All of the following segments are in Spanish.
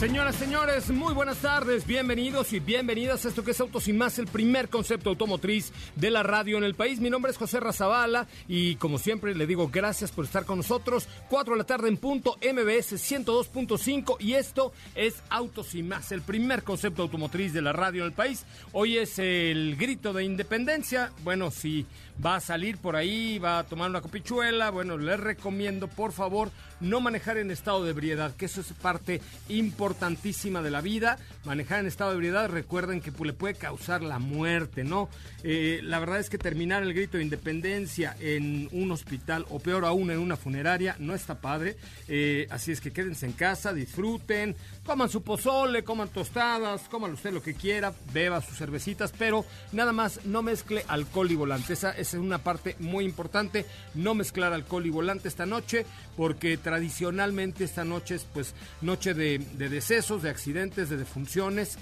Señoras, señores, muy buenas tardes, bienvenidos y bienvenidas a esto que es Autos y Más, el primer concepto automotriz de la radio en el país. Mi nombre es José Razabala y como siempre le digo gracias por estar con nosotros. 4 de la tarde en punto, MBS 102.5 y esto es Autos y Más, el primer concepto automotriz de la radio en el país. Hoy es el grito de independencia. Bueno, si va a salir por ahí, va a tomar una copichuela, bueno, les recomiendo por favor no manejar en estado de ebriedad, que eso es parte importantísima de la vida. Manejar en estado de ebriedad, recuerden que le puede causar la muerte, ¿no? Eh, la verdad es que terminar el grito de independencia en un hospital o peor aún en una funeraria no está padre. Eh, así es que quédense en casa, disfruten, coman su pozole, coman tostadas, coman usted lo que quiera, beba sus cervecitas, pero nada más no mezcle alcohol y volante. Esa, es una parte muy importante, no mezclar alcohol y volante esta noche, porque tradicionalmente esta noche es pues noche de, decesos, de accidentes, de defunciones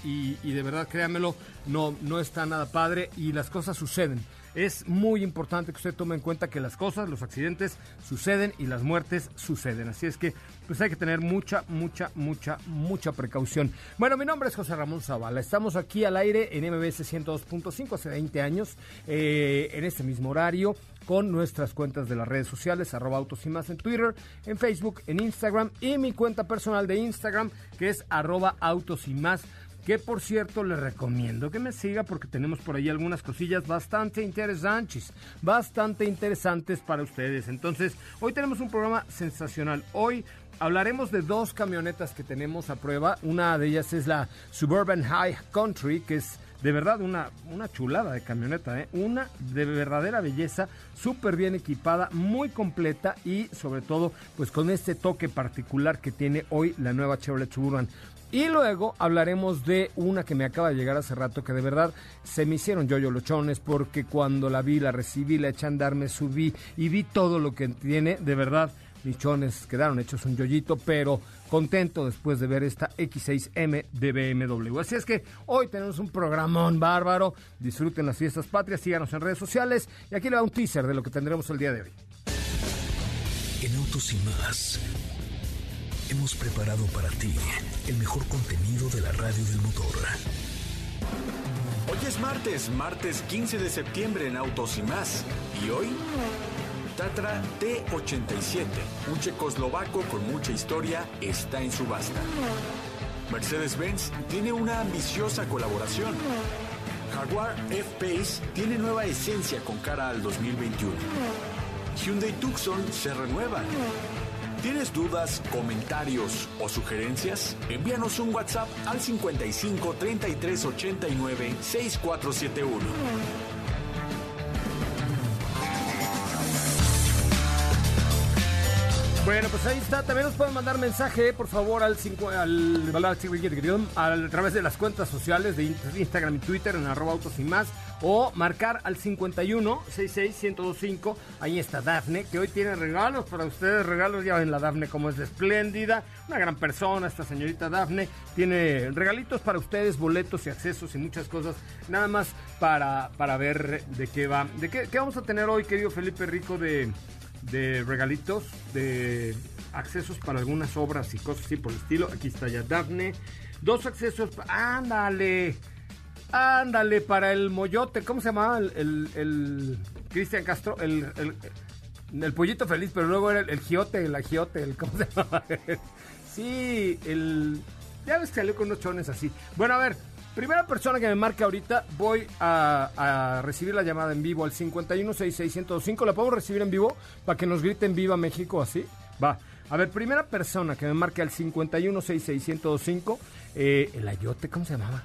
y, de verdad créanmelo, no, no está nada padre y las cosas suceden. Es muy importante que usted tome en cuenta que las cosas, los accidentes suceden y las muertes suceden. Así es que pues hay que tener mucha, mucha, mucha, mucha precaución. Bueno, mi nombre es José Ramón Zavala. Estamos aquí al aire en MBS 102.5 hace 20 años, eh, en este mismo horario con nuestras cuentas de las redes sociales, arroba autos y más en Twitter, en Facebook, en Instagram y mi cuenta personal de Instagram que es arroba autos y más que por cierto le recomiendo que me siga porque tenemos por ahí algunas cosillas bastante interesantes, bastante interesantes para ustedes. Entonces, hoy tenemos un programa sensacional. Hoy hablaremos de dos camionetas que tenemos a prueba. Una de ellas es la Suburban High Country, que es de verdad una, una chulada de camioneta, ¿eh? una de verdadera belleza, súper bien equipada, muy completa y sobre todo pues con este toque particular que tiene hoy la nueva Chevrolet Suburban. Y luego hablaremos de una que me acaba de llegar hace rato que de verdad se me hicieron yo-yo lochones porque cuando la vi, la recibí, la eché a andar, me subí y vi todo lo que tiene, de verdad Michones quedaron hechos un yoyito, pero contento después de ver esta X6M de BMW. Así es que hoy tenemos un programón bárbaro. Disfruten las fiestas patrias, síganos en redes sociales y aquí le va un teaser de lo que tendremos el día de hoy. En Autos y más hemos preparado para ti el mejor contenido de la radio del motor. Hoy es martes, martes 15 de septiembre en Autos y más. Y hoy Tatra T87, un checoslovaco con mucha historia, está en subasta. Mercedes-Benz tiene una ambiciosa colaboración. Jaguar F-Pace tiene nueva esencia con cara al 2021. Hyundai Tucson se renueva. ¿Tienes dudas, comentarios o sugerencias? Envíanos un WhatsApp al 55 33 89 6471. Bueno, pues ahí está. También nos pueden mandar mensaje, por favor, al, al, al, a través de las cuentas sociales de Instagram y Twitter en arroba autos y más. O marcar al 51 66 1025. Ahí está Dafne, que hoy tiene regalos para ustedes. Regalos, ya ven la Dafne como es espléndida. Una gran persona, esta señorita Dafne. Tiene regalitos para ustedes, boletos y accesos y muchas cosas. Nada más para, para ver de qué va. ¿De qué, qué vamos a tener hoy, querido Felipe Rico, de de regalitos, de accesos para algunas obras y cosas así por el estilo. Aquí está ya Daphne. Dos accesos, ándale, ándale, para el moyote, ¿cómo se llamaba? El, el, Cristian Castro, el, el, pollito feliz, pero luego era el, giote, el agiote, el, ¿cómo se llama? sí, el... Ya ves que salió con unos chones así. Bueno, a ver, Primera persona que me marque ahorita, voy a, recibir la llamada en vivo al 5166105. ¿La puedo recibir en vivo para que nos griten Viva México así? Va. A ver, primera persona que me marque al 5166105. Eh, el ayote, ¿cómo se llamaba?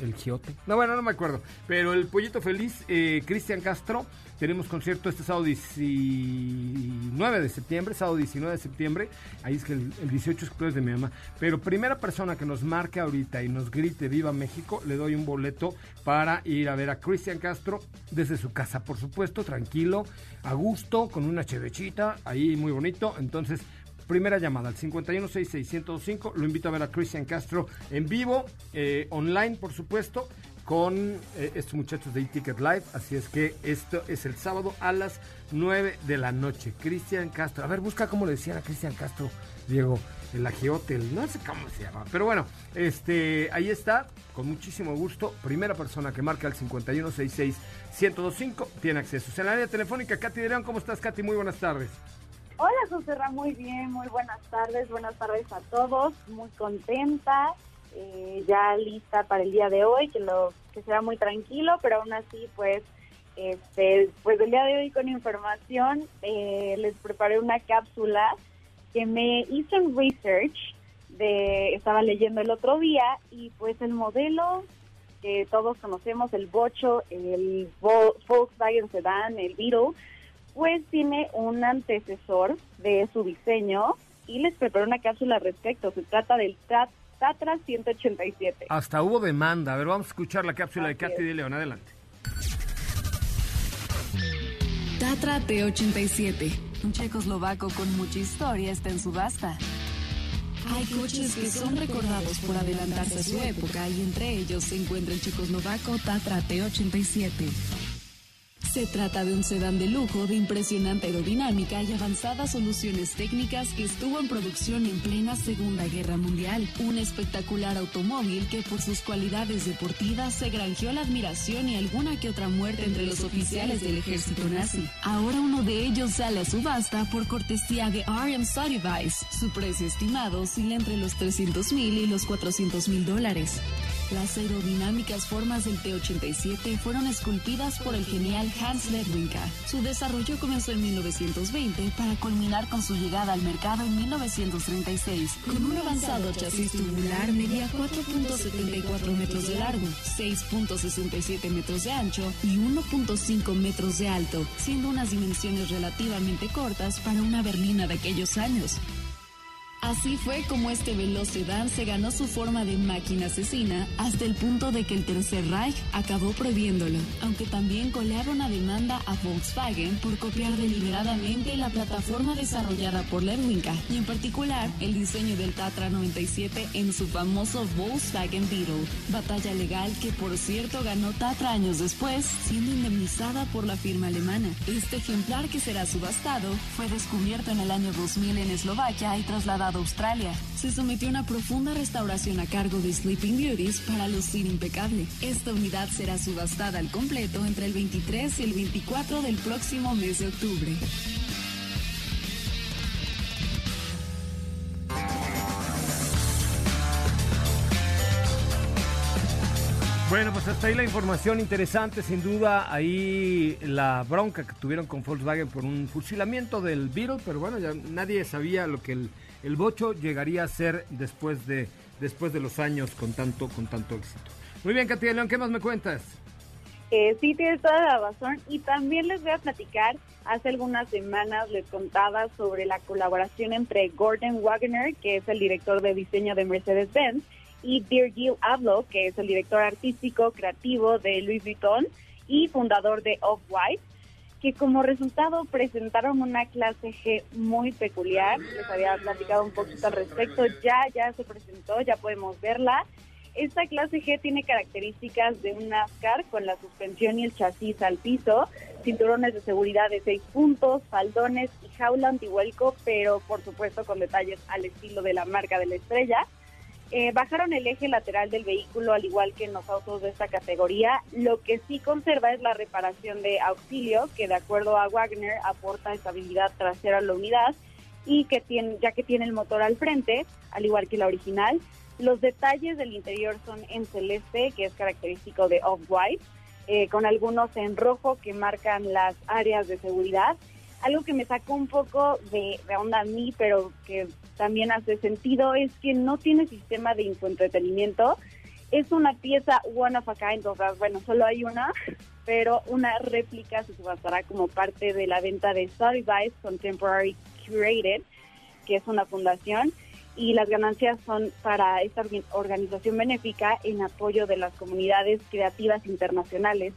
El Giote. No, bueno, no me acuerdo. Pero el Pollito Feliz, eh, Cristian Castro, tenemos concierto este sábado 19 de septiembre, sábado 19 de septiembre. Ahí es que el, 18 es cumpleaños de mi mamá. Pero primera persona que nos marque ahorita y nos grite Viva México, le doy un boleto para ir a ver a Cristian Castro desde su casa, por supuesto, tranquilo, a gusto, con una chevechita, ahí muy bonito. Entonces, Primera llamada al 5166105. Lo invito a ver a Cristian Castro en vivo, eh, online, por supuesto, con eh, estos muchachos de e-Ticket Live. Así es que esto es el sábado a las 9 de la noche. Cristian Castro. A ver, busca cómo le decían a Cristian Castro, Diego. El Agiotel, no sé cómo se llama. Pero bueno, este, ahí está, con muchísimo gusto. Primera persona que marca el 5166-1025 tiene acceso. En la área telefónica, Katy León, ¿cómo estás, Katy? Muy buenas tardes. Hola, José muy bien, muy buenas tardes, buenas tardes a todos, muy contenta, eh, ya lista para el día de hoy, que lo que será muy tranquilo, pero aún así, pues, este, pues el día de hoy con información eh, les preparé una cápsula que me hizo en research, de, estaba leyendo el otro día y pues el modelo que todos conocemos, el Bocho, el Volkswagen Sedan, el Beetle pues tiene un antecesor de su diseño y les preparó una cápsula al respecto. Se trata del Tatra 187. Hasta hubo demanda. A ver, vamos a escuchar la cápsula de Katy de León. Adelante. Tatra T87, un checoslovaco con mucha historia, está en subasta. Hay coches que son recordados por adelantarse a su época y entre ellos se encuentra el checoslovaco Tatra T87. Se trata de un sedán de lujo de impresionante aerodinámica y avanzadas soluciones técnicas que estuvo en producción en plena Segunda Guerra Mundial. Un espectacular automóvil que por sus cualidades deportivas se granjeó la admiración y alguna que otra muerte entre los oficiales del ejército nazi. Ahora uno de ellos sale a subasta por cortesía de RM Sotheby's. Su precio estimado oscila entre los 300 mil y los 400 mil dólares. Las aerodinámicas formas del T-87 fueron esculpidas por el genial Hans Ledwinka. Su desarrollo comenzó en 1920 para culminar con su llegada al mercado en 1936. Con un avanzado chasis tubular medía 4.74 metros de largo, 6.67 metros de ancho y 1.5 metros de alto, siendo unas dimensiones relativamente cortas para una berlina de aquellos años. Así fue como este veloz sedán se ganó su forma de máquina asesina hasta el punto de que el Tercer Reich acabó prohibiéndolo, aunque también colearon a demanda a Volkswagen por copiar deliberadamente la plataforma desarrollada por Lerwinka y en particular el diseño del Tatra 97 en su famoso Volkswagen Beetle, batalla legal que por cierto ganó Tatra años después, siendo indemnizada por la firma alemana. Este ejemplar que será subastado fue descubierto en el año 2000 en Eslovaquia y trasladado Australia. Se sometió a una profunda restauración a cargo de Sleeping Beauties para lucir impecable. Esta unidad será subastada al completo entre el 23 y el 24 del próximo mes de octubre. Bueno, pues hasta ahí la información interesante, sin duda, ahí la bronca que tuvieron con Volkswagen por un fusilamiento del Beetle, pero bueno, ya nadie sabía lo que el el bocho llegaría a ser después de, después de los años con tanto, con tanto éxito. Muy bien, Katia León, ¿qué más me cuentas? Eh, sí, tienes toda la razón. Y también les voy a platicar, hace algunas semanas les contaba sobre la colaboración entre Gordon Wagner, que es el director de diseño de Mercedes-Benz, y Virgil Abloh, que es el director artístico creativo de Louis Vuitton y fundador de Off-White que como resultado presentaron una clase G muy peculiar. Les había platicado un poquito al respecto. Ya, ya se presentó, ya podemos verla. Esta clase G tiene características de un NASCAR con la suspensión y el chasis al piso, cinturones de seguridad de seis puntos, faldones y jaula antihuelco, pero por supuesto con detalles al estilo de la marca de la estrella. Eh, bajaron el eje lateral del vehículo al igual que en los autos de esta categoría. Lo que sí conserva es la reparación de auxilio, que de acuerdo a Wagner aporta estabilidad trasera a la unidad y que tiene, ya que tiene el motor al frente, al igual que la original. Los detalles del interior son en celeste, que es característico de Off-White, eh, con algunos en rojo que marcan las áreas de seguridad algo que me sacó un poco de, onda a mí, pero que también hace sentido, es que no tiene sistema de infoentretenimiento Es una pieza one of a kind, o sea, bueno, solo hay una, pero una réplica se subastará como parte de la venta de Sotheby's Contemporary Curated, que es una fundación, y las ganancias son para esta organización benéfica en apoyo de las comunidades creativas internacionales.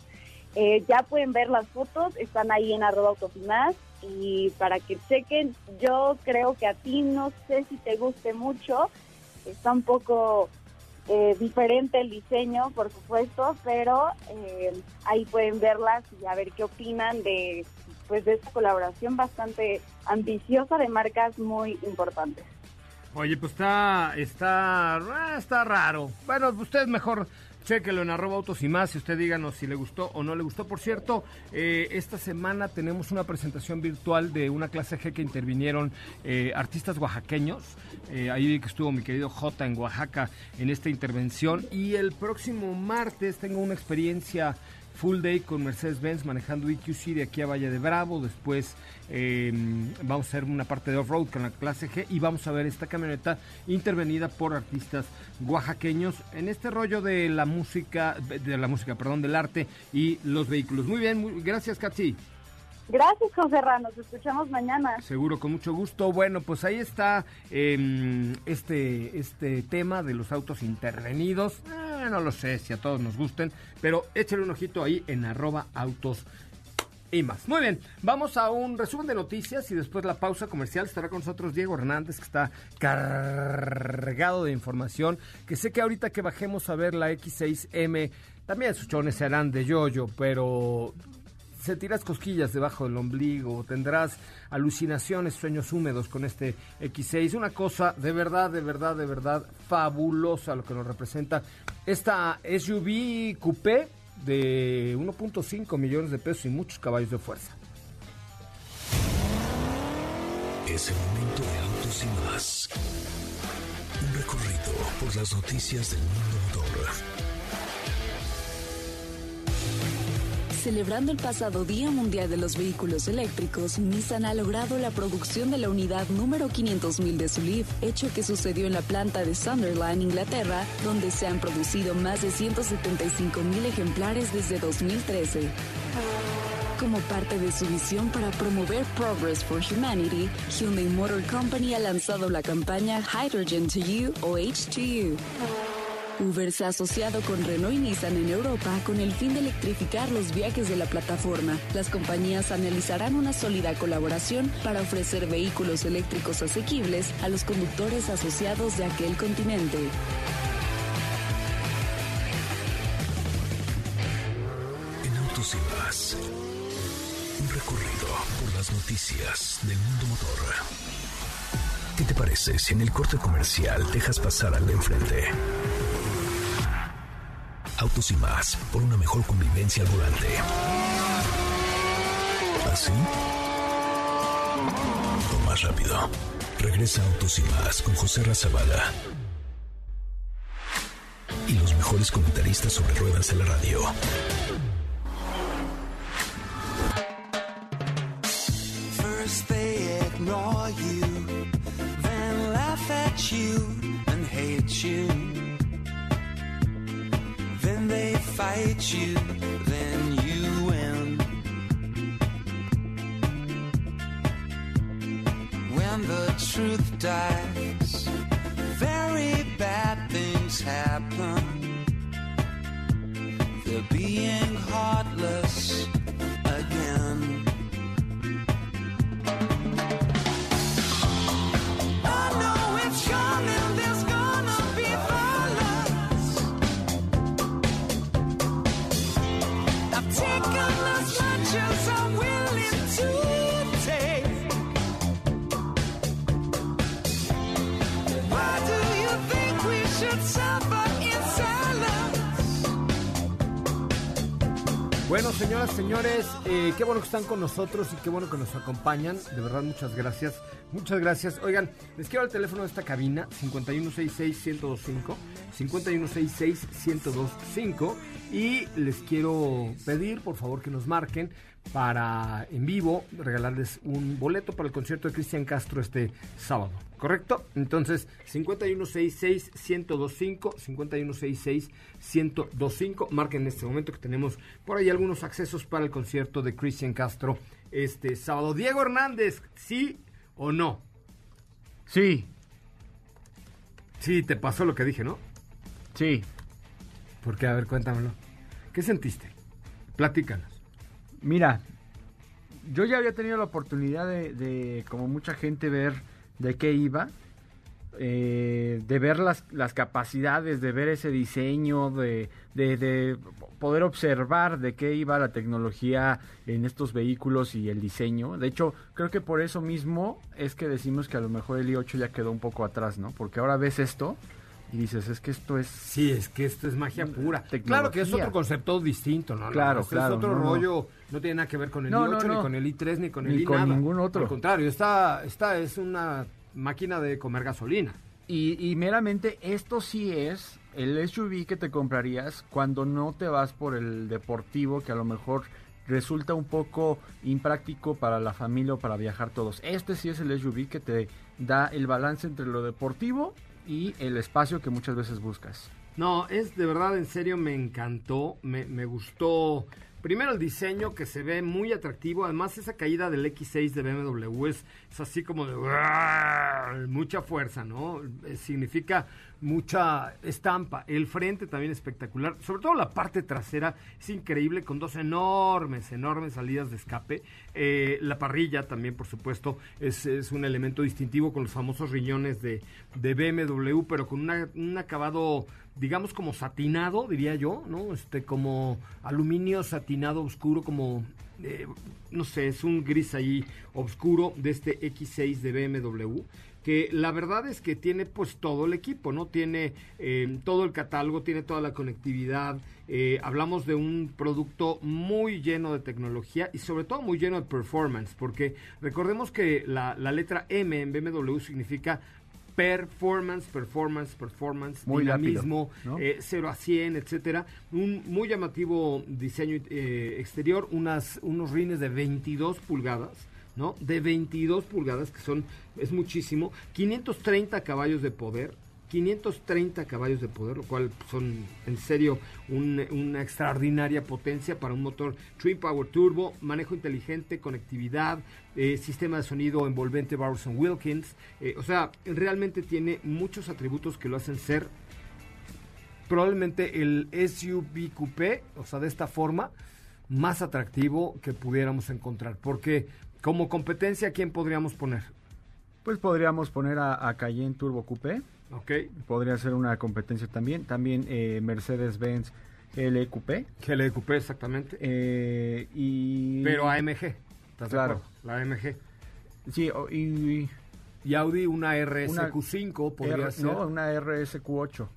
Eh, ya pueden ver las fotos, están ahí en arroba autofinaz y para que chequen, yo creo que a ti no sé si te guste mucho, está un poco eh, diferente el diseño, por supuesto, pero eh, ahí pueden verlas y a ver qué opinan de pues de esta colaboración bastante ambiciosa de marcas muy importantes. Oye, pues está, está, ah, está raro. Bueno, usted mejor Chéquelo en arroba autos y más, si usted díganos si le gustó o no le gustó. Por cierto, eh, esta semana tenemos una presentación virtual de una clase G que intervinieron eh, artistas oaxaqueños. Eh, ahí que estuvo mi querido J en Oaxaca en esta intervención. Y el próximo martes tengo una experiencia full day con Mercedes-Benz manejando EQC de aquí a Valle de Bravo. Después em, vamos a hacer una parte de off-road con la clase G y vamos a ver esta camioneta intervenida por artistas oaxaqueños en este rollo de la música, de la música, perdón, del arte y los vehículos. Muy bien, gracias, Katsi. Gracias, José Ramos. Nos escuchamos mañana. Seguro, con mucho gusto. Bueno, pues ahí está em, este, este tema de los autos intervenidos. Eh, no lo sé si a todos nos gusten, pero échale un ojito ahí en arroba autos y más. Muy bien, vamos a un resumen de noticias y después la pausa comercial. Estará con nosotros Diego Hernández, que está cargado de información. Que sé que ahorita que bajemos a ver la X6M, también sus chones serán de yoyo, pero se tiras cosquillas debajo del ombligo, tendrás alucinaciones, sueños húmedos con este X6. Una cosa de verdad, de verdad, de verdad fabulosa lo que nos representa esta SUV coupé de 1.5 millones de pesos y muchos caballos de fuerza. Es el momento de autos y más. Un recorrido por las noticias del mundo Celebrando el pasado Día Mundial de los Vehículos Eléctricos, Nissan ha logrado la producción de la unidad número 500.000 de su Leaf, hecho que sucedió en la planta de Sunderland, Inglaterra, donde se han producido más de 175.000 ejemplares desde 2013. Como parte de su visión para promover Progress for Humanity, Hyundai Motor Company ha lanzado la campaña Hydrogen to You o H2U Uber se ha asociado con Renault y Nissan en Europa con el fin de electrificar los viajes de la plataforma. Las compañías analizarán una sólida colaboración para ofrecer vehículos eléctricos asequibles a los conductores asociados de aquel continente. En Autos y Más, un recorrido por las noticias del mundo motor. ¿Qué te parece si en el corte comercial dejas pasar al de enfrente? Autos y más, por una mejor convivencia al volante. ¿Así? O más rápido. Regresa Autos y más con José Razabala. Y los mejores comentaristas sobre ruedas de la radio. First they ignore you, then laugh at you and hate you. Fight you, then you win. When the truth dies, very bad things happen. They're being heartless Bueno, señoras, señores, eh, qué bueno que están con nosotros y qué bueno que nos acompañan. De verdad, muchas gracias. Muchas gracias. Oigan, les quiero el teléfono de esta cabina, 5166-1025, 5166-1025. Y les quiero pedir, por favor, que nos marquen para en vivo regalarles un boleto para el concierto de Cristian Castro este sábado. ¿Correcto? Entonces, 5166-1025, 5166-1025. Marquen en este momento que tenemos por ahí algunos accesos para el concierto de Cristian Castro este sábado. Diego Hernández, ¿sí o no? Sí. Sí, te pasó lo que dije, ¿no? Sí. ¿Por qué? A ver, cuéntamelo. ¿Qué sentiste? Platícanos. Mira, yo ya había tenido la oportunidad de, como mucha gente, ver de qué iba, eh, de ver las, las, capacidades, de ver ese diseño, de, de, poder observar de qué iba la tecnología en estos vehículos y el diseño. De hecho, creo que por eso mismo es que decimos que a lo mejor el i8 ya quedó un poco atrás, ¿no? Porque ahora ves esto y dices, es que esto es... Sí, es que esto es magia pura. Claro que es otro concepto distinto, ¿no? Claro, claro. Es otro rollo, no. tiene nada que ver con el i8, ni con el i3, ni con el i con ningún otro. Al contrario, esta, esta es una máquina de comer gasolina. Y, y meramente esto sí es el SUV que te comprarías cuando no te vas por el deportivo, que a lo mejor resulta un poco impráctico para la familia o para viajar todos. Este sí es el SUV que te da el balance entre lo deportivo y el espacio que muchas veces buscas. No, es de verdad, en serio, me encantó, me, me gustó. Primero el diseño que se ve muy atractivo, además esa caída del X6 de BMW es, es así como de mucha fuerza, ¿no? Eh, significa mucha estampa. El frente también espectacular. Sobre todo la parte trasera es increíble con dos enormes, enormes salidas de escape. Eh, la parrilla también, por supuesto, es, es, un elemento distintivo con los famosos riñones de, de BMW, pero con un acabado, digamos, como satinado, diría yo, ¿no? Este, como aluminio satinado oscuro, como eh, no sé, es un gris ahí oscuro de este X6 de BMW que la verdad es que tiene pues todo el equipo, ¿no? Tiene eh, todo el catálogo, tiene toda la conectividad, eh, hablamos de un producto muy lleno de tecnología y sobre todo muy lleno de performance, porque recordemos que la, letra M en BMW significa performance, performance, performance, muy dinamismo, 0 eh, a 100, etcétera. Un muy llamativo diseño exterior, unas, unos rines de 22 pulgadas, ¿no? De 22 pulgadas, que son, es muchísimo, 530 caballos de poder, 530 caballos de poder, lo cual son en serio una extraordinaria potencia para un motor Twin Power Turbo, manejo inteligente, conectividad, eh, sistema de sonido envolvente Barson Wilkins. Eh, o sea, realmente tiene muchos atributos que lo hacen ser probablemente el SUV coupé, o sea, de esta forma, más atractivo que pudiéramos encontrar. Porque como competencia, ¿quién podríamos poner? Pues podríamos poner a, Cayenne Turbo Coupé. Ok. Podría ser una competencia también. También eh, Mercedes-Benz LQP. GLQP, exactamente. Eh, y... Pero AMG. ¿Estás claro. La AMG. Sí, y, y Audi una RSQ5 podría ser. No, una RSQ8.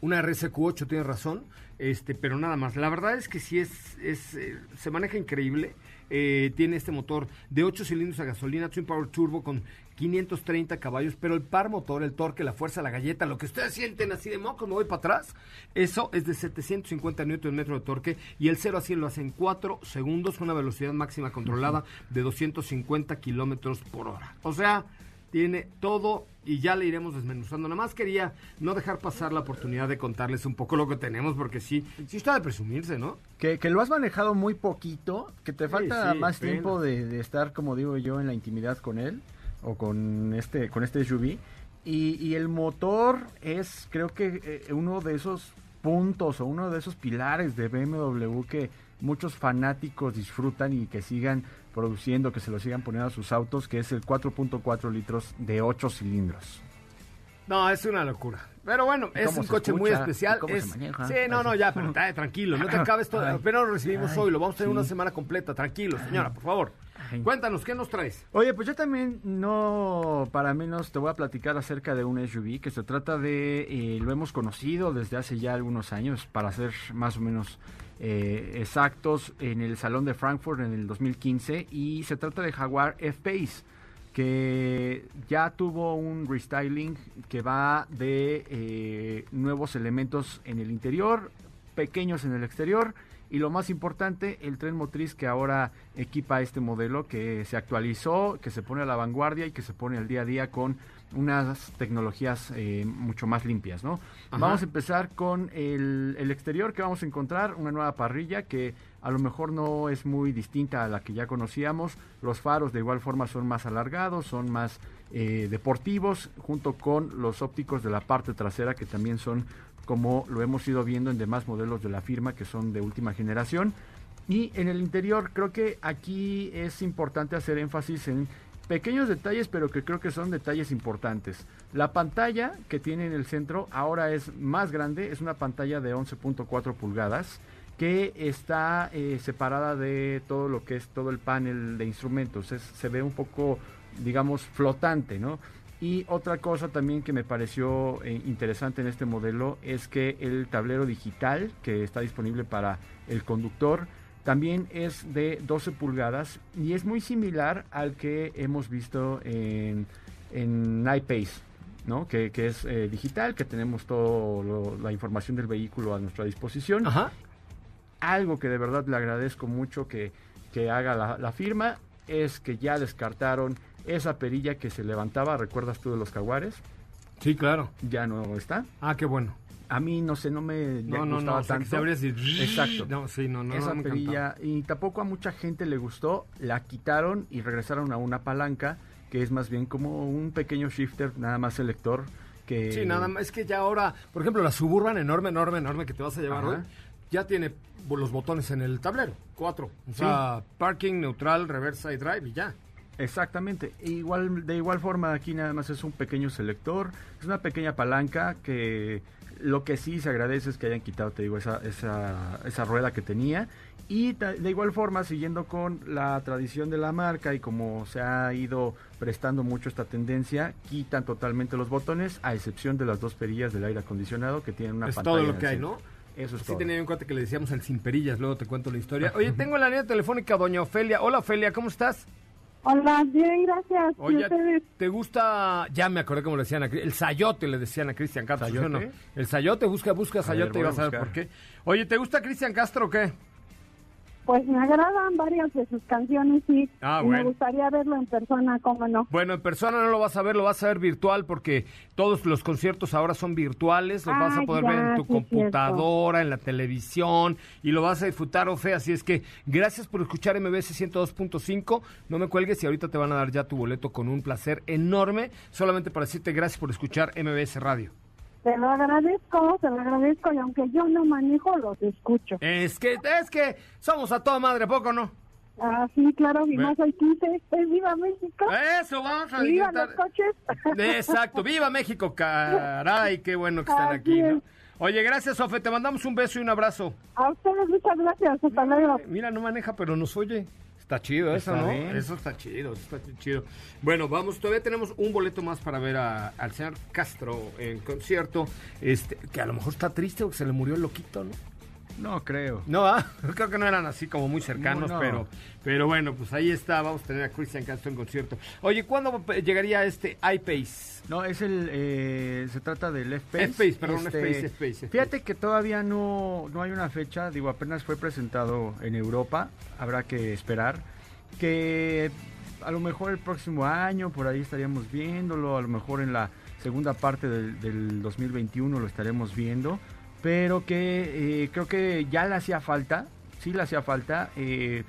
Una RSQ8, tienes razón. Este, pero nada más. La verdad es que sí es, es eh, se maneja increíble. Eh, tiene este motor de 8 cilindros a gasolina, Twin Power Turbo con 530 caballos, pero el par motor, el torque, la fuerza, la galleta, lo que ustedes sienten así de moco, me voy para atrás, eso es de 750 Nm de torque y el 0 a 100 lo hace en 4 segundos con una velocidad máxima controlada de 250 kilómetros por hora. O sea, tiene todo y ya le iremos desmenuzando. Nada más quería no dejar pasar la oportunidad de contarles un poco lo que tenemos, porque sí, sí está de presumirse, ¿no? Que, lo has manejado muy poquito, que te falta más tiempo de, estar, como digo yo, en la intimidad con él o con este, con este SUV. Y, y el motor es, creo que, eh, uno de esos puntos o uno de esos pilares de BMW que muchos fanáticos disfrutan y que sigan produciendo, que se lo sigan poniendo a sus autos, que es el 4.4 litros de 8 cilindros. No, es una locura. Pero bueno, es un coche muy especial. Sí, no, no, ya, pero tranquilo, no te acabes todo. Apenas lo recibimos hoy, lo vamos a tener una semana completa. Tranquilo, señora, por favor. Cuéntanos, ¿qué nos traes? Oye, pues yo también no, para menos, te voy a platicar acerca de un SUV que se trata de, eh, lo hemos conocido desde hace ya algunos años, para ser más o menos eh, exactos en el Salón de Frankfurt en el 2015 y se trata de Jaguar F-Pace que ya tuvo un restyling que va de eh, nuevos elementos en el interior, pequeños en el exterior y lo más importante, el tren motriz que ahora equipa este modelo, que se actualizó, que se pone a la vanguardia y que se pone al día a día con unas tecnologías eh, mucho más limpias, ¿no? Vamos a empezar con el, el, exterior que vamos a encontrar, una nueva parrilla que a lo mejor no es muy distinta a la que ya conocíamos. Los faros de igual forma son más alargados, son más eh, deportivos, junto con los ópticos de la parte trasera que también son como lo hemos ido viendo en demás modelos de la firma que son de última generación. Y en el interior creo que aquí es importante hacer énfasis en pequeños detalles, pero que creo que son detalles importantes. La pantalla que tiene en el centro ahora es más grande, es una pantalla de 11.4 pulgadas que está eh, separada de todo lo que es todo el panel de instrumentos. se ve un poco, digamos, flotante, ¿no? Y otra cosa también que me pareció eh, interesante en este modelo es que el tablero digital que está disponible para el conductor también es de 12 pulgadas y es muy similar al que hemos visto en, en iPace, ¿no? que, es eh, digital, que tenemos toda la información del vehículo a nuestra disposición. Algo que de verdad le agradezco mucho que, haga la, la firma es que ya descartaron esa perilla que se levantaba, ¿recuerdas tú de los jaguares? Sí, claro. Ya no está. Ah, qué bueno. A mí no sé, no me no, no, no, tanto. Exacto. No, sí, no, no, Esa perilla y tampoco a mucha gente le gustó, la quitaron y regresaron a una palanca que es más bien como un pequeño shifter, nada más selector que Sí, nada más es que ya ahora, por ejemplo, la Suburban enorme, enorme, enorme que te vas a llevar hoy, ya tiene los botones en el tablero, cuatro. O sea, parking, neutral, reversa y drive y ya. Exactamente. Igual, de igual forma, aquí nada más es un pequeño selector, es una pequeña palanca que lo que sí se agradece es que hayan quitado, te digo, esa, esa, esa rueda que tenía. Y de igual forma, siguiendo con la tradición de la marca y como se ha ido prestando mucho esta tendencia, quitan totalmente los botones, a excepción de las dos perillas del aire acondicionado que tienen una es pantalla. todo lo que hay, ¿no? Eso es sí tenía en cuenta que le decíamos al sin perillas, luego te cuento la historia. Oye, tengo en la línea telefónica a doña Ofelia. Hola Ofelia, ¿cómo estás? Hola, bien, gracias. Oye, ¿te gusta? Ya me acordé cómo le decían a El sayote le decían a Cristian Castro. ¿Sayote? El sayote, busca, busca sayote y vas a ver por qué. Oye, ¿te gusta Cristian Castro o qué? Pues me agradan varias de sus canciones y ah, me gustaría verlo en persona, ¿cómo no? Bueno, en persona no lo vas a ver, lo vas a ver virtual porque todos los conciertos ahora son virtuales, los vas a poder ver en tu computadora, en la televisión y lo vas a disfrutar, Ofe, así es que gracias por escuchar MBS 102.5, no me cuelgues y ahorita te van a dar ya tu boleto con un placer enorme, solamente para decirte gracias por escuchar MBS Radio. Te lo agradezco, te lo agradezco y aunque yo no manejo, los escucho. Es que, es que somos a toda madre, ¿poco no? Ah, sí, claro, y más hay 15, pues viva México. Eso, vamos a Viva los coches. Exacto, viva México, caray, qué bueno que están aquí, ¿no? Oye, gracias, Sofe, te mandamos un beso y un abrazo. A ustedes muchas gracias, hasta luego. Mira, no maneja, pero nos oye. Está chido eso, ¿no? Eso está chido, está chido. Bueno, vamos, todavía tenemos un boleto más para ver al señor Castro en concierto, este, que a lo mejor está triste porque se le murió el loquito, ¿no? No creo. No, ah, creo que no eran así como muy cercanos, pero pero bueno, pues ahí está, vamos a tener a Christian Castro en concierto. Oye, ¿cuándo llegaría este iPace? No, es el, eh, se trata del F-Pace. F-Pace, perdón, este, F-Pace, Fíjate que todavía no, no hay una fecha, digo, apenas fue presentado en Europa, habrá que esperar, que a lo mejor el próximo año, por ahí estaríamos viéndolo, a lo mejor en la segunda parte del, del 2021 lo estaremos viendo, pero que eh, creo que ya le hacía falta, sí le hacía falta. Eh,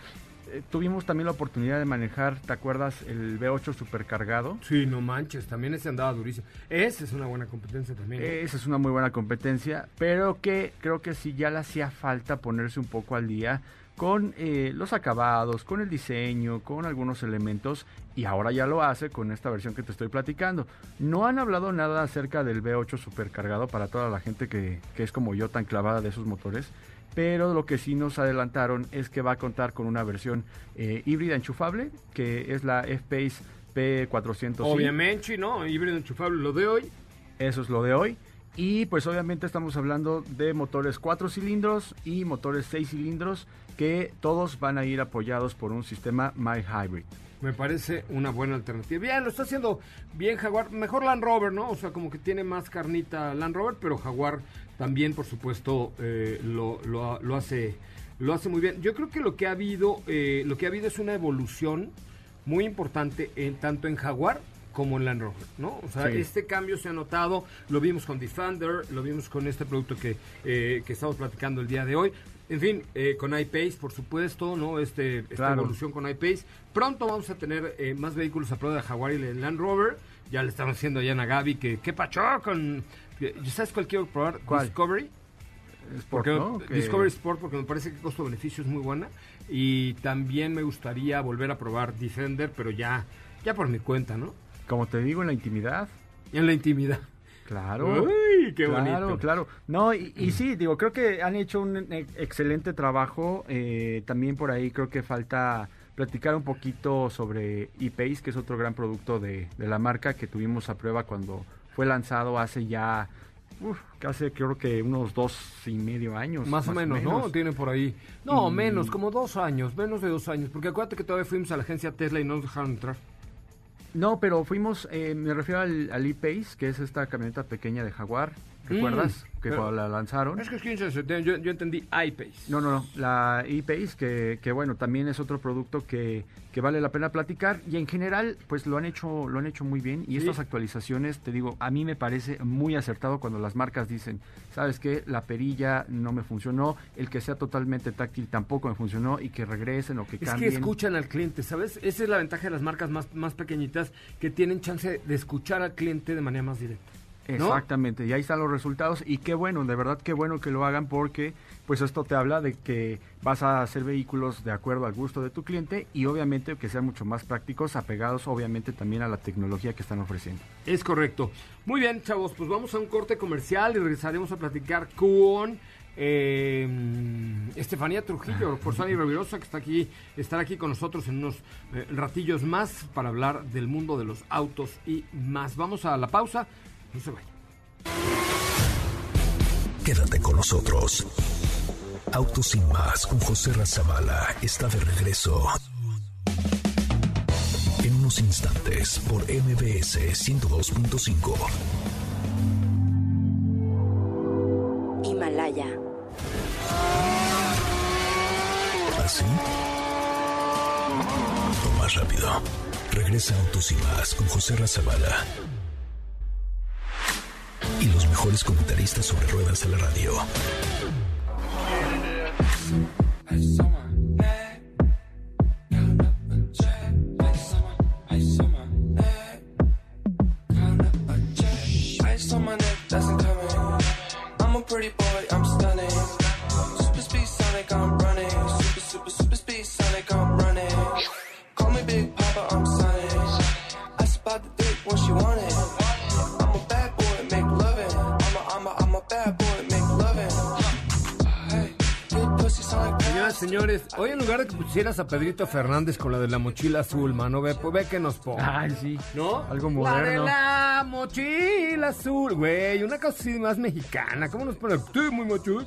eh, tuvimos también la oportunidad de manejar, ¿te acuerdas? El V8 supercargado. Sí, no manches, también ese andaba durísimo. Esa es una buena competencia también. Esa es una muy buena competencia, pero que creo que sí ya le hacía falta ponerse un poco al día con eh, los acabados, con el diseño, con algunos elementos y ahora ya lo hace con esta versión que te estoy platicando. No han hablado nada acerca del V8 supercargado para toda la gente que, que es como yo tan clavada de esos motores pero lo que sí nos adelantaron es que va a contar con una versión eh, híbrida enchufable, que es la F-Pace P400. Obviamente, ¿no? Híbrida enchufable, lo de hoy. Eso es lo de hoy. Y pues obviamente estamos hablando de motores 4 cilindros y motores 6 cilindros que todos van a ir apoyados por un sistema My Hybrid. Me parece una buena alternativa. Bien, lo está haciendo bien Jaguar. Mejor Land Rover, ¿no? O sea, como que tiene más carnita Land Rover, pero Jaguar también, por supuesto, eh, lo, lo, lo hace lo hace muy bien. Yo creo que lo que ha habido, eh, lo que ha habido es una evolución muy importante en, tanto en Jaguar como en Land Rover, ¿no? O sea, Sí. este cambio se ha notado, lo vimos con Defender, lo vimos con este producto que, eh, que estamos platicando el día de hoy. En fin, eh, con iPace, por supuesto, ¿no? Este, esta Claro. evolución con iPace. Pronto vamos a tener eh, más vehículos a prueba de Jaguar y de Land Rover. Ya le estamos haciendo allá a Gaby que, ¿qué pacho con...? ¿Sabes cuál quiero probar? ¿Cuál? Discovery. Sport, Porque ¿no? Discovery Sport porque me parece que el costo-beneficio es muy buena y también me gustaría volver a probar Defender, pero ya ya por mi cuenta, ¿no? Como te digo, en la intimidad. En la intimidad. Claro. Uy, qué claro, bonito. claro. No, y, y sí, digo, creo que han hecho un e- excelente trabajo. eh, también por ahí creo que falta platicar un poquito sobre ePace, que es otro gran producto de, de la marca que tuvimos a prueba cuando fue lanzado hace ya, uf, casi creo que unos dos y medio años. Más, o menos, ¿no? Tiene por ahí. No, menos, como dos años, menos de dos años. Porque acuérdate que todavía fuimos a la agencia Tesla y no nos dejaron entrar. No, pero fuimos, eh, me refiero al, al ePace, que es esta camioneta pequeña de Jaguar, ¿recuerdas? Mm, que cuando la lanzaron. Es que es 15 de septiembre, yo, yo entendí iPace. No, no, no, la ePace, que, que bueno, también es otro producto que, que vale la pena platicar y en general, pues lo han hecho, lo han hecho muy bien y Sí. estas actualizaciones, te digo, a mí me parece muy acertado cuando las marcas dicen, sabes qué, la perilla no me funcionó, el que sea totalmente táctil tampoco me funcionó y que regresen o que Es que cambien. escuchan al cliente, ¿sabes? Esa es la ventaja de las marcas más, más pequeñitas que tienen chance de escuchar al cliente de manera más directa. ¿No? Exactamente, y ahí están los resultados y qué bueno, de verdad qué bueno que lo hagan porque pues esto te habla de que vas a hacer vehículos de acuerdo al gusto de tu cliente y obviamente que sean mucho más prácticos, apegados obviamente también a la tecnología que están ofreciendo. Es correcto. Muy bien, chavos, pues vamos a un corte comercial y regresaremos a platicar con eh, Estefanía Trujillo, por Sani Revirosa, que está aquí, estará aquí con nosotros en unos eh, ratillos más para hablar del mundo de los autos y más. Vamos a la pausa, no se vayan. Quédate con nosotros. Autos sin más con José Razabala está de regreso. En unos instantes por MBS 102.5. Himalaya. ¿Así? O más rápido. Regresa Autos sin más con José Razabala. Y los mejores comentaristas sobre ruedas de la radio. Lugar de que pusieras a Pedrito Fernández con la de la mochila azul, mano, ve, pues ve que nos pone. Ay, sí. ¿No? Algo La de moderno. la mochila azul, güey. Una cosa así más mexicana. ¿Cómo nos pone? Sí, muy macho.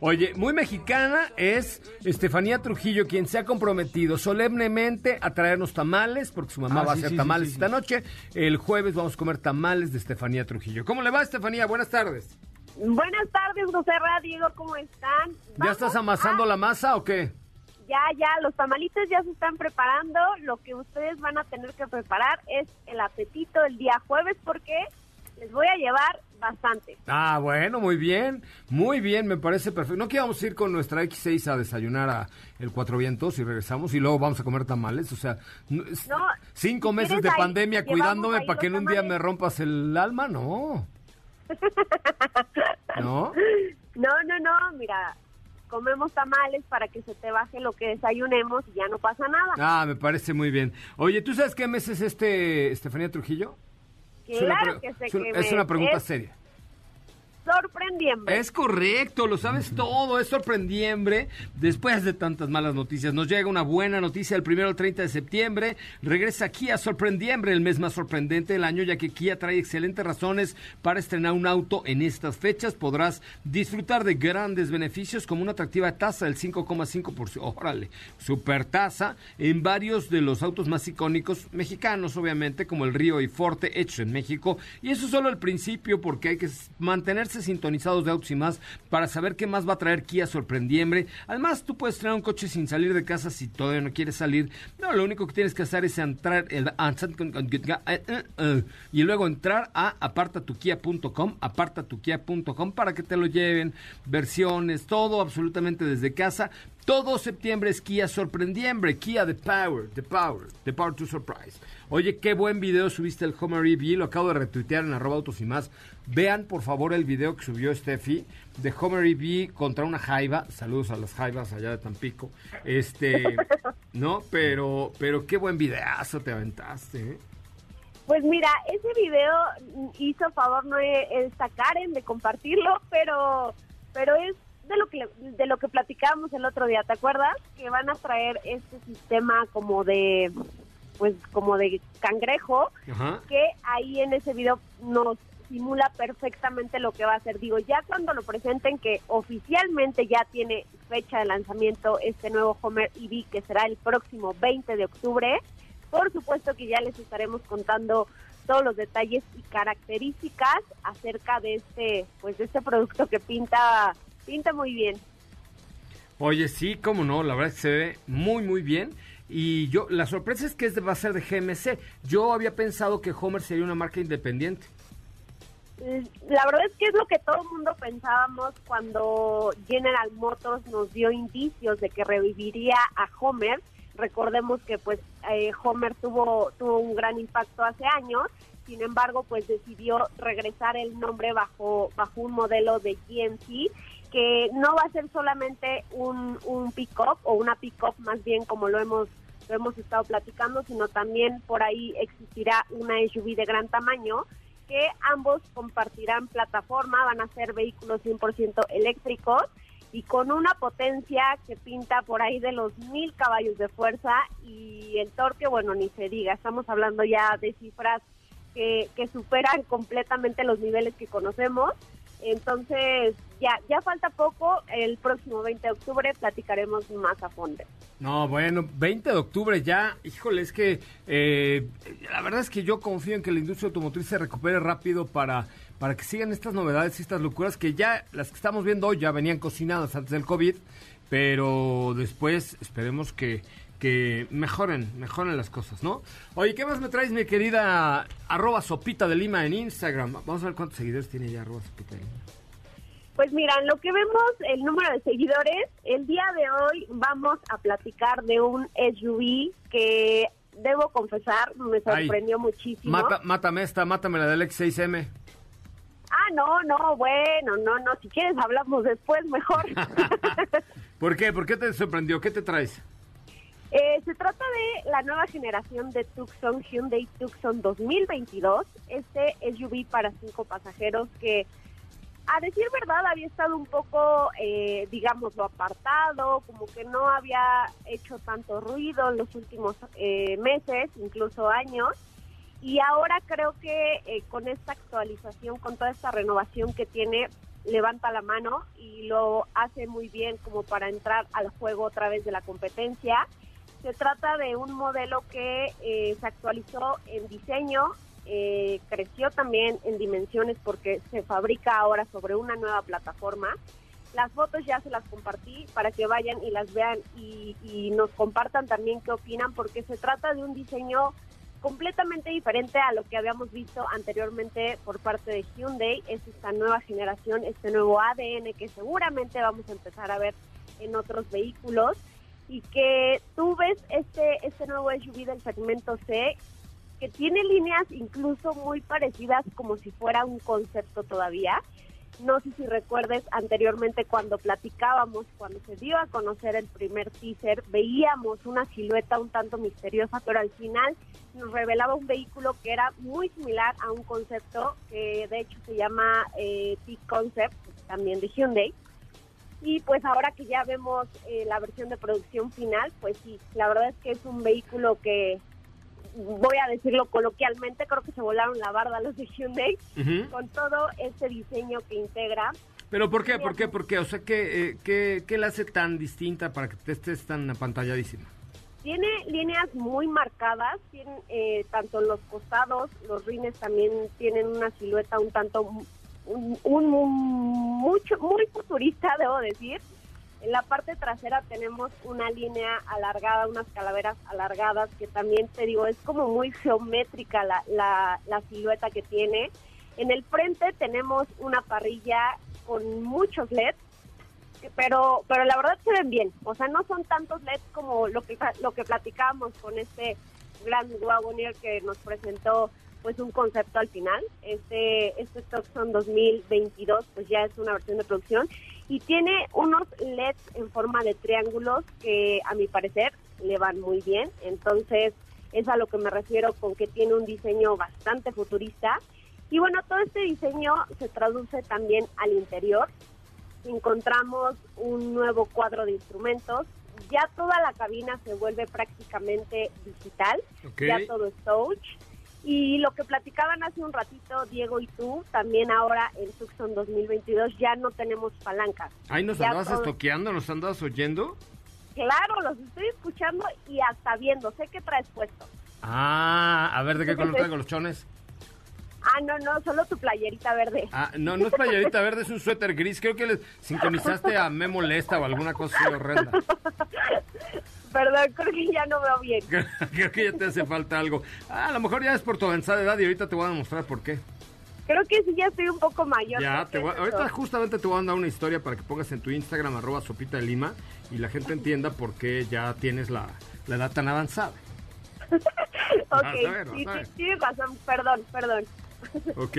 Oye, muy mexicana es Estefanía Trujillo, quien se ha comprometido solemnemente a traernos tamales, porque su mamá Ah, va a hacer sí, tamales sí, sí, esta sí. noche. El jueves vamos a comer tamales de Estefanía Trujillo. ¿Cómo le va, Estefanía? Buenas tardes. Buenas tardes, José Diego, ¿cómo están? ¿Ya estás amasando a- la masa o qué? Ya, ya, los tamalitos ya se están preparando. Lo que ustedes van a tener que preparar es el apetito el día jueves porque les voy a llevar bastante. Ah, bueno, muy bien, muy bien, me parece perfecto. ¿No que íbamos a ir con nuestra X6 a desayunar a el Cuatro Vientos y regresamos y luego vamos a comer tamales? O sea, no, cinco meses de ahí, pandemia cuidándome para que en un día me rompas el alma, no. ¿No? No, no, no, mira, comemos tamales para que se te baje lo que desayunemos y ya no pasa nada. Ah, me parece muy bien. Oye, ¿tú sabes qué mes es este Estefanía Trujillo? Es una claro que sé es una- que pregunta es- seria. Sorprendiembre. Es correcto, lo sabes todo, es sorprendiembre. Después de tantas malas noticias, nos llega una buena noticia el primero al 30 de septiembre. Regresa Kia Sorprendiembre, el mes más sorprendente del año, ya que Kia trae excelentes razones para estrenar un auto en estas fechas. Podrás disfrutar de grandes beneficios como una atractiva tasa del 5,5%. Órale, super tasa en varios de los autos más icónicos mexicanos, obviamente, como el Río y Forte, hechos en México. Y eso es solo el principio, porque hay que mantenerse sintonizados de autos y más para saber qué más va a traer Kia Sorprendiembre. Además, tú puedes traer un coche sin salir de casa si todavía no quieres salir. No, lo único que tienes que hacer es entrar el, y luego entrar a apartatukia.com, apartatukia.com para que te lo lleven, versiones, todo absolutamente desde casa. Todo septiembre es Kia Sorprendiembre, Kia The Power, The Power, The Power to Surprise. Oye, qué buen video subiste el Homer EV, lo acabo de retuitear en arroba autos y más. Vean por favor el video que subió Steffi de Homer EV contra una jaiba. Saludos a las jaibas allá de Tampico. Este, no, pero, pero qué buen videazo te aventaste. ¿eh? Pues mira, ese video hizo favor no esta Karen de compartirlo, pero, pero es de lo que de lo que platicábamos el otro día, ¿te acuerdas? Que van a traer este sistema como de pues como de cangrejo que ahí en ese video nos simula perfectamente lo que va a ser. Digo, ya cuando lo presenten que oficialmente ya tiene fecha de lanzamiento este nuevo Homer EV que será el próximo 20 de octubre, por supuesto que ya les estaremos contando todos los detalles y características acerca de este pues de este producto que pinta pinta muy bien. Oye, sí, cómo no, la verdad es que se ve muy muy bien. Y yo, la sorpresa es que este va a ser de GMC. Yo había pensado que Homer sería una marca independiente. La verdad es que es lo que todo el mundo pensábamos cuando General Motors nos dio indicios de que reviviría a Homer. Recordemos que pues eh, Homer tuvo, tuvo un gran impacto hace años, sin embargo pues decidió regresar el nombre bajo, bajo un modelo de GMC que no va a ser solamente un, un pick-up o una pick-up más bien como lo hemos lo hemos estado platicando, sino también por ahí existirá una SUV de gran tamaño que ambos compartirán plataforma, van a ser vehículos 100% eléctricos y con una potencia que pinta por ahí de los mil caballos de fuerza y el torque, bueno, ni se diga, estamos hablando ya de cifras que, que superan completamente los niveles que conocemos. Entonces, ya, ya falta poco, el próximo 20 de octubre platicaremos más a fondo. No, bueno, 20 de octubre ya, híjole, es que eh, la verdad es que yo confío en que la industria automotriz se recupere rápido para, para que sigan estas novedades y estas locuras que ya, las que estamos viendo hoy, ya venían cocinadas antes del COVID, pero después esperemos que, que mejoren, mejoren las cosas, ¿no? Oye, ¿qué más me traes, mi querida arroba sopita de Lima en Instagram? Vamos a ver cuántos seguidores tiene ya arroba sopita de Lima. Pues mira, lo que vemos, el número de seguidores, el día de hoy vamos a platicar de un SUV que debo confesar, me sorprendió muchísimo. Mata, mátame esta, mátame la del X6M. Ah, no, no, bueno, no, no, si quieres hablamos después mejor. ¿Por qué? ¿Por qué te sorprendió? ¿Qué te traes? Eh, se trata de la nueva generación de Tucson, Hyundai Tucson 2022, este SUV para cinco pasajeros que a decir verdad había estado un poco, eh, digámoslo, apartado, como que no había hecho tanto ruido en los últimos eh, meses, incluso años. Y ahora creo que eh, con esta actualización, con toda esta renovación que tiene, levanta la mano y lo hace muy bien como para entrar al juego otra vez de la competencia. Se trata de un modelo que eh, se actualizó en diseño, eh, creció también en dimensiones porque se fabrica ahora sobre una nueva plataforma. Las fotos ya se las compartí para que vayan y las vean y, y nos compartan también qué opinan porque se trata de un diseño completamente diferente a lo que habíamos visto anteriormente por parte de Hyundai. Es esta nueva generación, este nuevo ADN que seguramente vamos a empezar a ver en otros vehículos y que tú ves este, este nuevo SUV del segmento C que tiene líneas incluso muy parecidas como si fuera un concepto todavía. No sé si recuerdes anteriormente cuando platicábamos, cuando se dio a conocer el primer teaser, veíamos una silueta un tanto misteriosa, pero al final nos revelaba un vehículo que era muy similar a un concepto que de hecho se llama eh, T-Concept, también de Hyundai. Y pues ahora que ya vemos eh, la versión de producción final, pues sí, la verdad es que es un vehículo que, voy a decirlo coloquialmente, creo que se volaron la barda los de Hyundai con todo este diseño que integra. ¿Pero por qué? ¿Por qué? ¿Por qué? O sea, ¿qué, eh, qué, qué la hace tan distinta para que te estés tan apantalladísima? Tiene líneas muy marcadas, tiene, eh, tanto en los costados, los rines también tienen una silueta un tanto, un, un- mucho, muy futurista, debo decir. En la parte trasera tenemos una línea alargada, unas calaveras alargadas, que también te digo, es como muy geométrica la, la, la silueta que tiene. En el frente tenemos una parrilla con muchos LEDs, pero pero la verdad se ven bien. O sea, no son tantos LEDs como lo que lo que platicábamos con este Grand Wagoneer que nos presentó pues un concepto al final. Este este Tucson 2022 pues ya es una versión de producción y tiene unos LEDs en forma de triángulos que a mi parecer le van muy bien. Entonces, es a lo que me refiero con que tiene un diseño bastante futurista. Y bueno, todo este diseño se traduce también al interior encontramos un nuevo cuadro de instrumentos. Ya toda la cabina se vuelve prácticamente digital, ya todo es touch. Y lo que platicaban hace un ratito Diego y tú, también ahora en Tucson 2022 ya no tenemos palancas. Ahí nos Ya andabas estoqueando, nos andabas oyendo. Claro, los estoy escuchando y hasta viendo. Sé que traes puesto. Ah, a ver, ¿de qué color traigo los chones? Ah, no, no, solo tu playerita verde. Ah, no, no es playerita verde, es un suéter gris. Creo que le sincronizaste a Memo Lesta o alguna cosa horrenda. Perdón, creo que ya no veo bien. Creo, que ya te hace falta algo. Ah, a lo mejor ya es por tu avanzada edad y ahorita te voy a demostrar por qué. Creo que sí ya estoy un poco mayor. Ya, te voy- ahorita justamente te voy a mandar una historia para que pongas en tu Instagram arroba sopita de lima y la gente entienda por qué ya tienes la, la edad tan avanzada. Ok, a ver, sí, sí, tienes razón, perdón, perdón. Ok.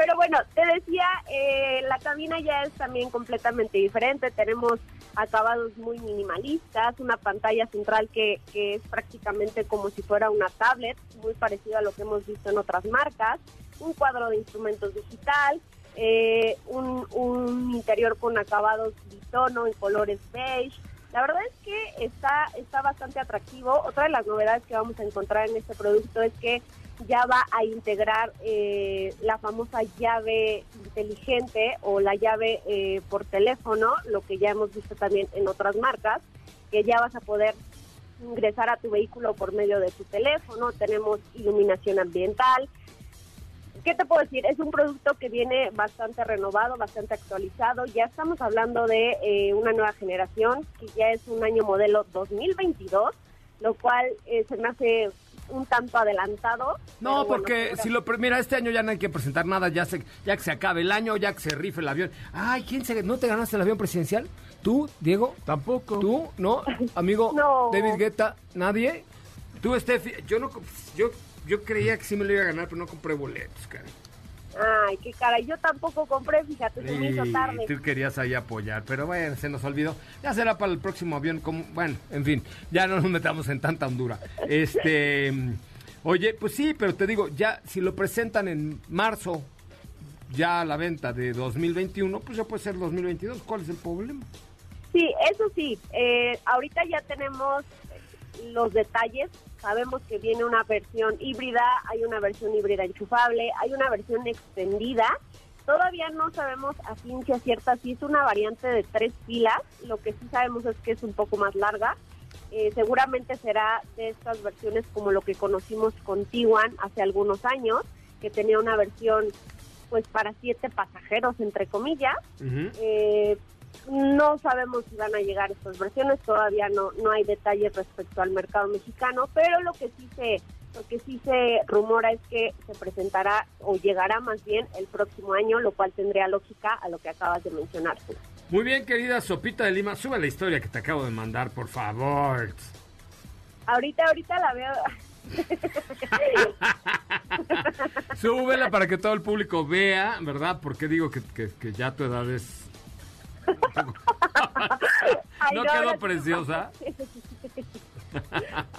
Pero bueno, te decía, eh, la cabina ya es también completamente diferente. Tenemos acabados muy minimalistas, una pantalla central que, que es prácticamente como si fuera una tablet, muy parecido a lo que hemos visto en otras marcas, un cuadro de instrumentos digital, eh, un, un interior con acabados bitono en colores beige. La verdad es que está, está bastante atractivo. Otra de las novedades que vamos a encontrar en este producto es que ya va a integrar eh, la famosa llave inteligente o la llave eh, por teléfono, lo que ya hemos visto también en otras marcas, que ya vas a poder ingresar a tu vehículo por medio de tu teléfono, tenemos iluminación ambiental. ¿Qué te puedo decir? Es un producto que viene bastante renovado, bastante actualizado. Ya estamos hablando de eh, una nueva generación, que ya es un año modelo 2022, lo cual eh, se me hace un tanto adelantado. No, bueno, porque si lo pre- mira, este año ya no hay que presentar nada, ya se, ya que se acabe el año, ya que se rife el avión. Ay, ¿quién se no te ganaste el avión presidencial? ¿Tú, Diego? Tampoco. ¿Tú? ¿No? Amigo No. David Guetta, ¿nadie? ¿Tú, Steffi? Yo no yo yo creía que sí me lo iba a ganar, pero no compré boletos, cara. Ay, qué cara. Yo tampoco compré, fíjate, se me hizo tarde. tú querías ahí apoyar, pero bueno, se nos olvidó. Ya será para el próximo avión. Como, bueno, en fin, ya no nos metamos en tanta hondura. Este, mm, oye, pues sí, pero te digo, ya si lo presentan en marzo, ya a la venta de 2021, pues ya puede ser 2022. ¿Cuál es el problema? Sí, eso sí. eh, ahorita ya tenemos los detalles. Sabemos que viene una versión híbrida, hay una versión híbrida enchufable, hay una versión extendida. Todavía no sabemos a ciencia cierta si es una variante de tres pilas. Lo que sí sabemos es que es un poco más larga. Eh, seguramente será de estas versiones como lo que conocimos con Tiguan hace algunos años, que tenía una versión pues para siete pasajeros, entre comillas. Eh, no sabemos si van a llegar estas versiones, todavía no, no hay detalles respecto al mercado mexicano, pero lo que sí se lo que sí se rumora es que se presentará o llegará más bien el próximo año, lo cual tendría lógica a lo que acabas de mencionar. Muy bien, querida Sopita de Lima, sube la historia que te acabo de mandar, por favor. Ahorita, ahorita la veo, Súbela para que todo el público vea, ¿verdad? Porque digo que, que- que ya tu edad es... Ay, ¿No no, quedó no. preciosa?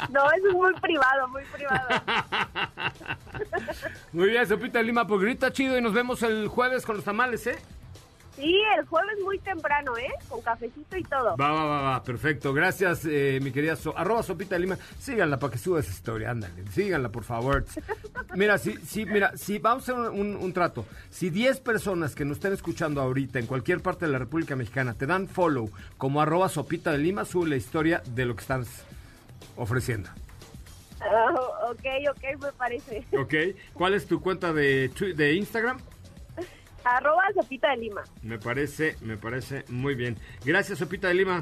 No, es muy privado, muy privado. Muy bien, Sopita Lima, pues grita chido y nos vemos el jueves con los tamales, ¿eh? Sí, el jueves muy temprano, ¿eh? Con cafecito y todo. Va, va, va, va, perfecto. Gracias, eh, mi querida So- arroba Sopita de Lima. Síganla para que suba esa historia, ándale. Síganla, por favor. Mira, si, si, mira, si vamos a hacer un, trato. Si 10 personas que nos estén escuchando ahorita en cualquier parte de la República Mexicana te dan follow como arroba Sopita de Lima, sube la historia de lo que están ofreciendo. Ah, ok, ok, me parece. ¿Ok? ¿Cuál es tu cuenta de, de Instagram? Arroba Sopita de Lima. Me parece, me parece muy bien. Gracias, Sopita de Lima.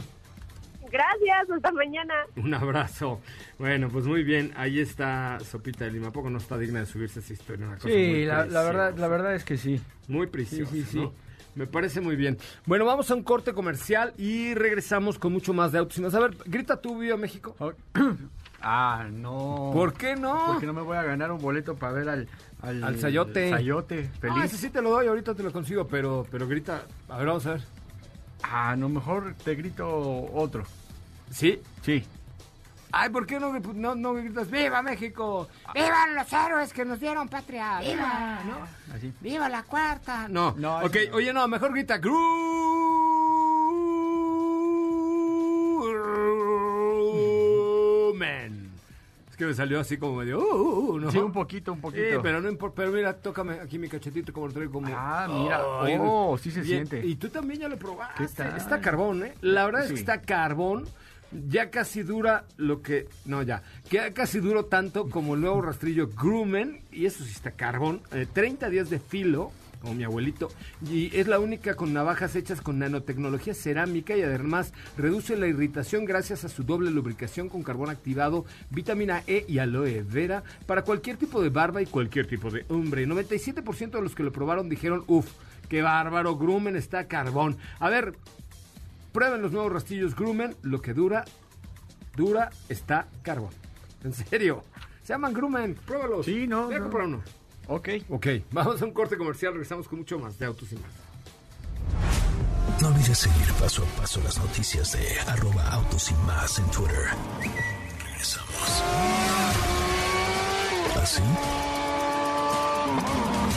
Gracias, hasta mañana. Un abrazo. Bueno, pues muy bien. Ahí está Sopita de Lima. ¿A poco no está digna de subirse esa historia? Una cosa muy Sí, la, la verdad, la verdad es que sí. Muy preciosa, Sí, sí, sí. ¿no? Me parece muy bien. Bueno, vamos a un corte comercial y regresamos con mucho más de autos. y más. A ver, grita tú, Viva México. Ah, no. ¿Por qué no? Porque no me voy a ganar un boleto para ver al... Al, Al Sayote. Sayote, Ah, feliz. ese sí te lo doy, ahorita te lo consigo, pero, pero grita. A ver, vamos a ver. Ah, no, mejor te grito otro. ¿Sí? Sí. Ay, ¿por qué no, no, no gritas ¡Viva México! ¡Vivan los héroes que nos dieron patria! ¡Viva! ¿No? Así. ¡Viva la cuarta! No, No, ok, no. oye, no, mejor grita Groomen. Que me salió así como medio... uh, uh, ¿no? Sí, un poquito, un poquito. Sí, pero no importa, pero mira, tócame aquí mi cachetito como lo traigo como... Ah, mira, oh, sí se siente. Y tú también ya lo probaste. ¿Qué tal? Está carbón, ¿eh? La verdad es que está carbón. Ya casi dura lo que... No, ya. Que casi duró tanto como el nuevo rastrillo Groomen. Y eso sí está carbón. Eh, 30 días de filo, como mi abuelito. Y es la única con navajas hechas con nanotecnología cerámica. Y además reduce la irritación gracias a su doble lubricación con carbón activado, vitamina E y aloe vera. Para cualquier tipo de barba y cualquier tipo de hombre. 97% de los que lo probaron dijeron, uff, qué bárbaro, Groomen está carbón. A ver, Prueben los nuevos rastillos Groomen. Lo que dura, dura está carbón. En serio. Se llaman Groomen. Pruébalos. Sí, no, Voy a no. comprar uno. Ok. Ok, vamos a un corte comercial. Regresamos con mucho más de autos y más. No olvides seguir paso a paso las noticias de arroba autos y más en Twitter. Regresamos. ¿Así?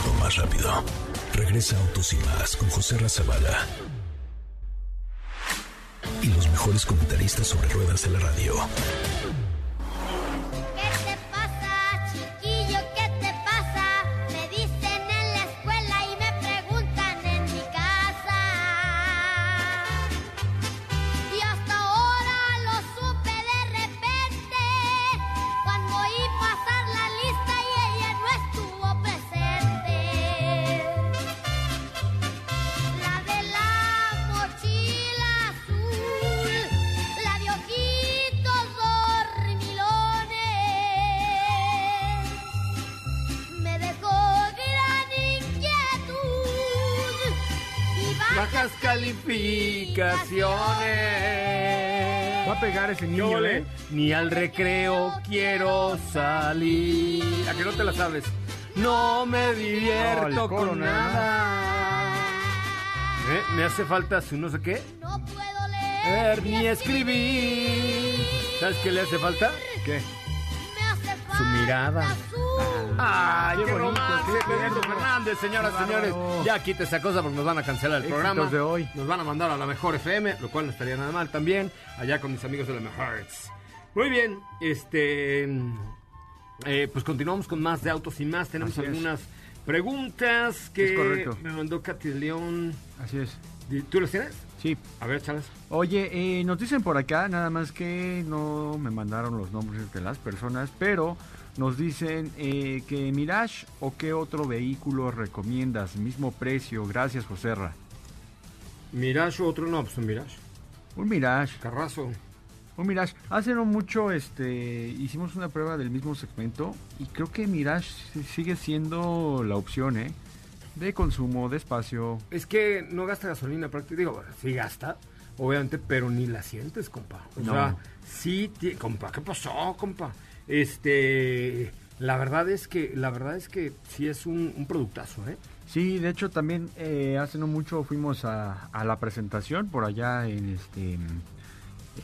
O más rápido. Regresa Autos y más con José Razabala. Y los mejores comentaristas sobre ruedas de la radio. Va a pegar ese ¿Qué niño? ¿eh? Ni al recreo quiero salir. ¿A que no te la sabes? No me No, divierto coro con nada. ¿Eh? Me hace falta su no sé qué. no puedo leer Ver ni escribir. ¿Sabes qué le hace falta? ¿Qué? me hace falta Su mirada. ¡Ay, qué, Qué bonito, romántico! qué Benito tierno. Fernández, señoras y Qué señores. Ya quite esa cosa porque nos van a cancelar el Éxitos programa. de hoy. Nos van a mandar a la mejor FM, lo cual no estaría nada mal también. Allá con mis amigos de la mejor. Muy bien, este. eh, pues continuamos con más de autos y más. Tenemos Así es. algunas preguntas que Es me mandó Katy de León. Así es. ¿Tú las tienes? Sí. A ver, chalas. Oye, eh, nos dicen por acá, nada más que no me mandaron los nombres de las personas, pero nos dicen eh, que Mirage o qué otro vehículo recomiendas, mismo precio, gracias Joserra. Mirage o otro no, pues un Mirage. Un Mirage, Carrazo. un Mirage. Hace no mucho este, hicimos una prueba del mismo segmento y creo que Mirage sigue siendo la opción, ¿eh? De consumo, de espacio. Es que no gasta gasolina prácticamente. Digo, sí gasta, obviamente, pero ni la sientes, compa. O No. sea, sí, compa, ¿qué pasó, compa? Este, la verdad es que, la verdad es que sí es un, un productazo, ¿eh? Sí, de hecho también eh, hace no mucho fuimos a, a la presentación por allá en este...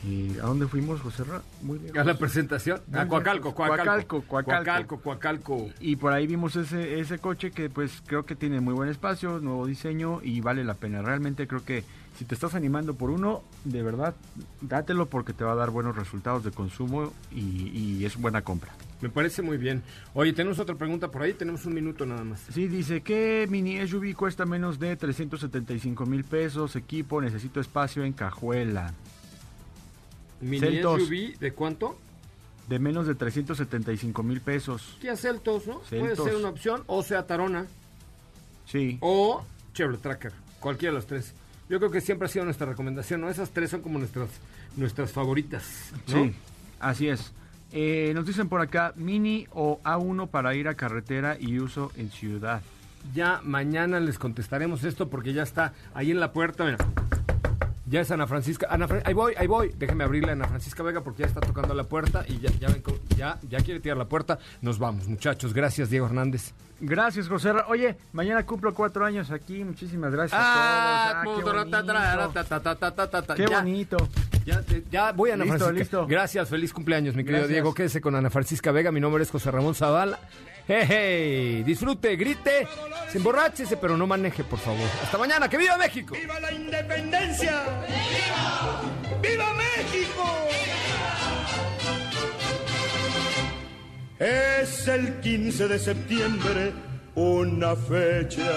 eh, ¿A dónde fuimos, José Ra? Muy lejos. A la presentación. A Coacalco. Coacalco, Coacalco. Coacalco, Coacalco. Y por ahí vimos ese, ese coche que pues creo que tiene muy buen espacio, nuevo diseño y vale la pena. Realmente creo que si te estás animando por uno, de verdad, dátelo porque te va a dar buenos resultados de consumo y, y es buena compra. Me parece muy bien. Oye, tenemos otra pregunta por ahí, tenemos un minuto nada más. Sí, dice que mini SUV cuesta menos de 375 mil pesos, equipo, necesito espacio en cajuela. Mini Celtos. SUV, ¿de cuánto? De menos de 375 mil pesos. Kia Celtos, ¿no? Puede Celtos. ser una opción, o sea Tarona, Sí. o Chevrolet Tracker, cualquiera de los tres. Yo creo que siempre ha sido nuestra recomendación, ¿no? Esas tres son como nuestras, nuestras favoritas, ¿no? Sí, así es. Eh, nos dicen por acá, mini o A1 para ir a carretera y uso en ciudad. Ya mañana les contestaremos esto porque ya está ahí en la puerta, mira. Ya es Ana Francisca. Ana ahí voy, ahí voy. Déjeme abrirle a Ana Francisca Vega porque ya está tocando la puerta y ya, ya, ven ya, ya quiere tirar la puerta. Nos vamos, muchachos. Gracias, Diego Hernández. Gracias, José. Oye, mañana cumplo cuatro años aquí. Muchísimas gracias Ah, a todos. Ah, qué bonito. Ya, ya voy, Ana Listo, Francisca. listo. Gracias, feliz cumpleaños, mi querido Gracias. Diego. Quédese con Ana Francisca Vega. Mi nombre es José Ramón Zavala. Hey, hey, disfrute, grite, se emborráchese, pero no maneje, por favor. Hasta mañana, que viva México. ¡Viva la independencia! ¡Viva! ¡Viva México! Es el 15 de septiembre, una fecha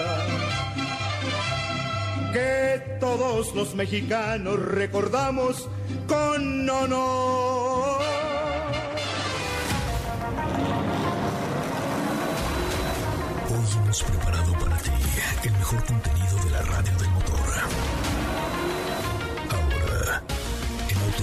que todos los mexicanos recordamos con honor.